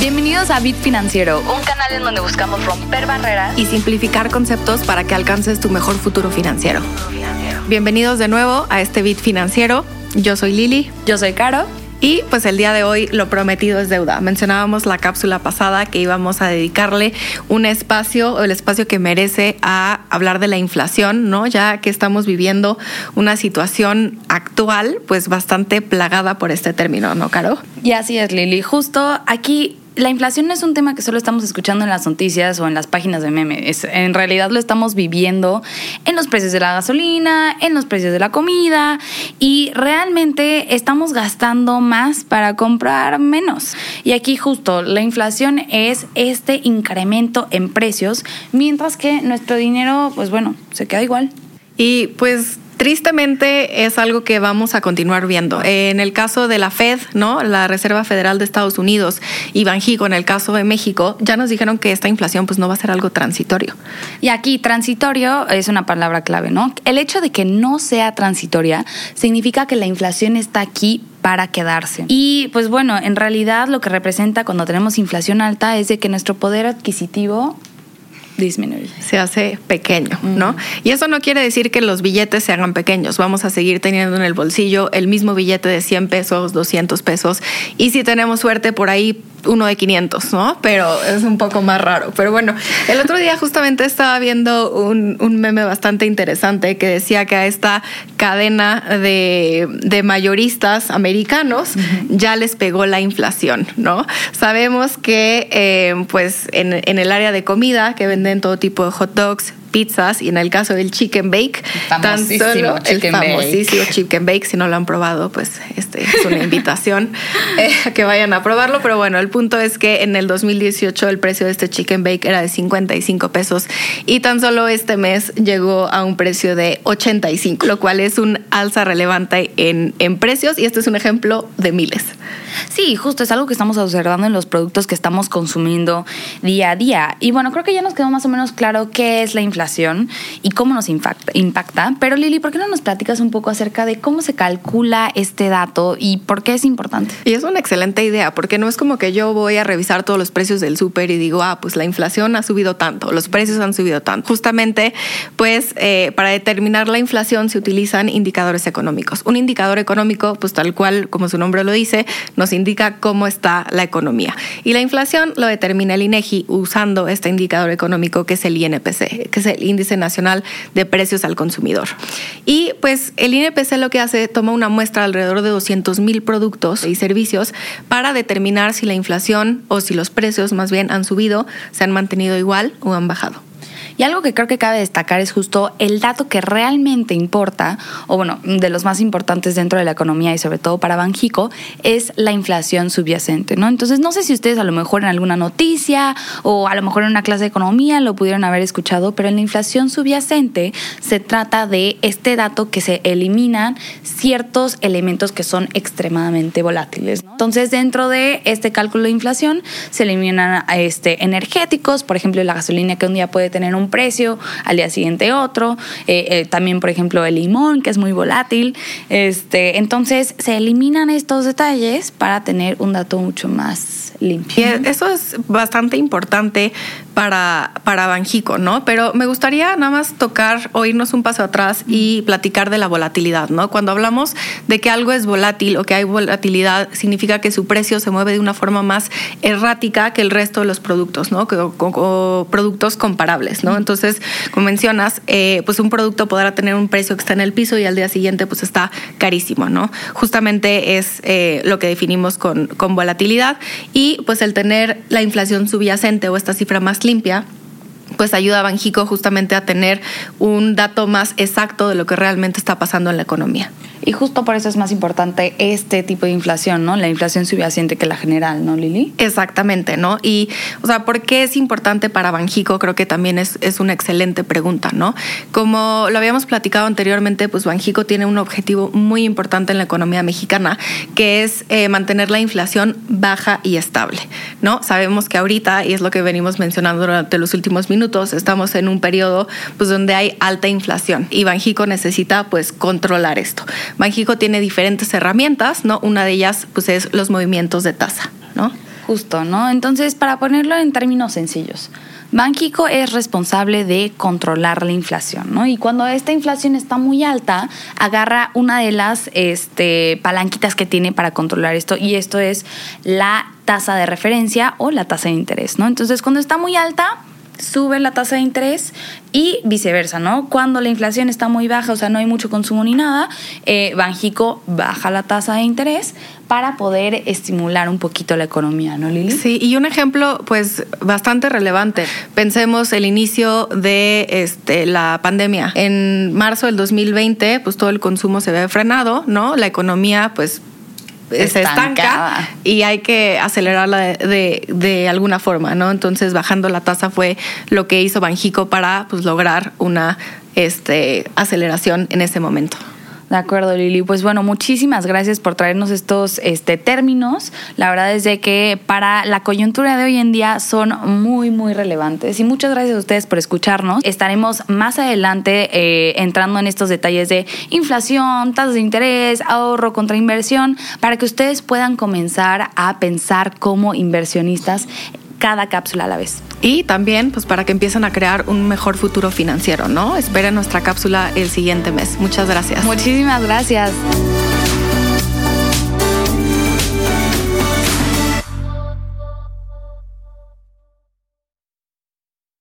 Bienvenidos a Bit Financiero, un canal en donde buscamos romper barreras y simplificar conceptos para que alcances tu mejor futuro financiero. Bienvenidos de nuevo a este Bit Financiero. Yo soy Lili. Yo soy Caro. Y pues el día de hoy lo prometido es deuda. Mencionábamos la cápsula pasada que íbamos a dedicarle un espacio, el espacio que merece a hablar de la inflación, ¿no? Ya que estamos viviendo una situación actual pues bastante plagada por este término, ¿no, Caro? Y así es, Lili. Justo aquí la inflación no es un tema que solo estamos escuchando en las noticias o en las páginas de memes. en realidad lo estamos viviendo en los precios de la gasolina, en los precios de la comida y realmente estamos gastando más para comprar menos. Y aquí justo la inflación es este incremento en precios, mientras que nuestro dinero, pues bueno, se queda igual. Y pues tristemente es algo que vamos a continuar viendo. En el caso de la Fed, ¿no? La Reserva Federal de Estados Unidos y Banjico en el caso de México, ya nos dijeron que esta inflación pues no va a ser algo transitorio. Y aquí transitorio es una palabra clave, ¿no? El hecho de que no sea transitoria significa que la inflación está aquí para quedarse. Y pues bueno, en realidad lo que representa cuando tenemos inflación alta es de que nuestro poder adquisitivo disminuye. Se hace pequeño, ¿no? Y eso no quiere decir que los billetes se hagan pequeños. Vamos a seguir teniendo en el bolsillo el mismo billete de 100 pesos, 200 pesos. Y si tenemos suerte, por ahí uno de 500, ¿no? Pero es un poco más raro. Pero bueno, el otro día justamente estaba viendo un, meme bastante interesante que decía que a esta cadena de, mayoristas americanos ya les pegó la inflación, ¿no? Sabemos que eh, pues en, en el área de comida que venden todo tipo de hot dogs, pizzas y en el caso del chicken bake, tan solo el famosísimo chicken bake, si no lo han probado, pues este es una invitación eh, a que vayan a probarlo, pero bueno, el punto es que en el 2018 el precio de este chicken bake era de 55 pesos y tan solo este mes llegó a un precio de 85, lo cual es un alza relevante en, en precios y este es un ejemplo de miles. Sí, justo es algo que estamos observando en los productos que estamos consumiendo día a día. Y bueno, creo que ya nos quedó más o menos claro qué es la inflación y cómo nos impacta. Pero Lili, ¿por qué no nos platicas un poco acerca de cómo se calcula este dato y por qué es importante? Y es una excelente idea, porque no es como que yo voy a revisar todos los precios del súper y digo, ah, pues la inflación ha subido tanto, los precios han subido tanto. Justamente, pues eh, para determinar la inflación se utilizan indicadores económicos. Un indicador económico, pues tal cual como su nombre lo dice, nos indica cómo está la economía. Y la inflación lo determina el INEGI usando este indicador económico que es el INPC, que es el Índice Nacional de Precios al Consumidor. Y pues el INPC lo que hace, toma una muestra alrededor de 200 mil productos y servicios para determinar si la inflación o si los precios más bien han subido, se han mantenido igual o han bajado. Y algo que creo que cabe destacar es justo el dato que realmente importa, o bueno, de los más importantes dentro de la economía y sobre todo para Banjico, es la inflación subyacente, ¿no? Entonces, no sé si ustedes a lo mejor en alguna noticia o a lo mejor en una clase de economía lo pudieron haber escuchado, pero en la inflación subyacente se trata de este dato que se eliminan ciertos elementos que son extremadamente volátiles. Entonces, dentro de este cálculo de inflación se eliminan este, energéticos, por ejemplo, la gasolina que un día puede tener un precio, al día siguiente otro. Eh, eh, también, por ejemplo, el limón, que es muy volátil. Este, entonces, se eliminan estos detalles para tener un dato mucho más limpio. eso es bastante importante para, para Banjico, ¿no? Pero me gustaría nada más tocar o irnos un paso atrás y platicar de la volatilidad, ¿no? Cuando hablamos de que algo es volátil o que hay volatilidad, significa que su precio se mueve de una forma más errática que el resto de los productos, ¿no? O, productos comparables, ¿no? Entonces, como mencionas, eh, pues un producto podrá tener un precio que está en el piso y al día siguiente pues está carísimo, ¿no? Justamente es eh, lo que definimos con, con volatilidad y pues el tener la inflación subyacente o esta cifra más limpia pues ayuda a Banjico justamente a tener un dato más exacto de lo que realmente está pasando en la economía. Y justo por eso es más importante este tipo de inflación, ¿no? La inflación subyacente que la general, ¿no, Lili? Exactamente, ¿no? Y, o sea, ¿por qué es importante para Banjico? Creo que también es, es una excelente pregunta, ¿no? Como lo habíamos platicado anteriormente, pues Banjico tiene un objetivo muy importante en la economía mexicana, que es eh, mantener la inflación baja y estable, ¿no? Sabemos que ahorita, y es lo que venimos mencionando durante los últimos minutos, estamos en un periodo, pues, donde hay alta inflación y Banjico necesita, pues, controlar esto. Banjico tiene diferentes herramientas, ¿no? Una de ellas, pues, es los movimientos de tasa, ¿no? Justo, ¿no? Entonces, para ponerlo en términos sencillos, Banxico es responsable de controlar la inflación, ¿no? Y cuando esta inflación está muy alta, agarra una de las este, palanquitas que tiene para controlar esto, y esto es la tasa de referencia o la tasa de interés, ¿no? Entonces, cuando está muy alta, sube la tasa de interés y viceversa, ¿no? Cuando la inflación está muy baja, o sea, no hay mucho consumo ni nada, eh, Banjico baja la tasa de interés para poder estimular un poquito la economía, ¿no, Lili? Sí, y un ejemplo, pues, bastante relevante. Pensemos el inicio de este, la pandemia. En marzo del 2020, pues todo el consumo se ve frenado, ¿no? La economía, pues, se estanca y hay que acelerarla de, de, alguna forma, ¿no? Entonces bajando la tasa fue lo que hizo Banjico para pues, lograr una este, aceleración en ese momento. De acuerdo, Lili. Pues bueno, muchísimas gracias por traernos estos este, términos. La verdad es de que para la coyuntura de hoy en día son muy, muy relevantes. Y muchas gracias a ustedes por escucharnos. Estaremos más adelante eh, entrando en estos detalles de inflación, tasas de interés, ahorro contra inversión, para que ustedes puedan comenzar a pensar como inversionistas cada cápsula a la vez. Y también, pues para que empiecen a crear un mejor futuro financiero, ¿no? Esperen nuestra cápsula el siguiente mes. Muchas gracias. Muchísimas gracias.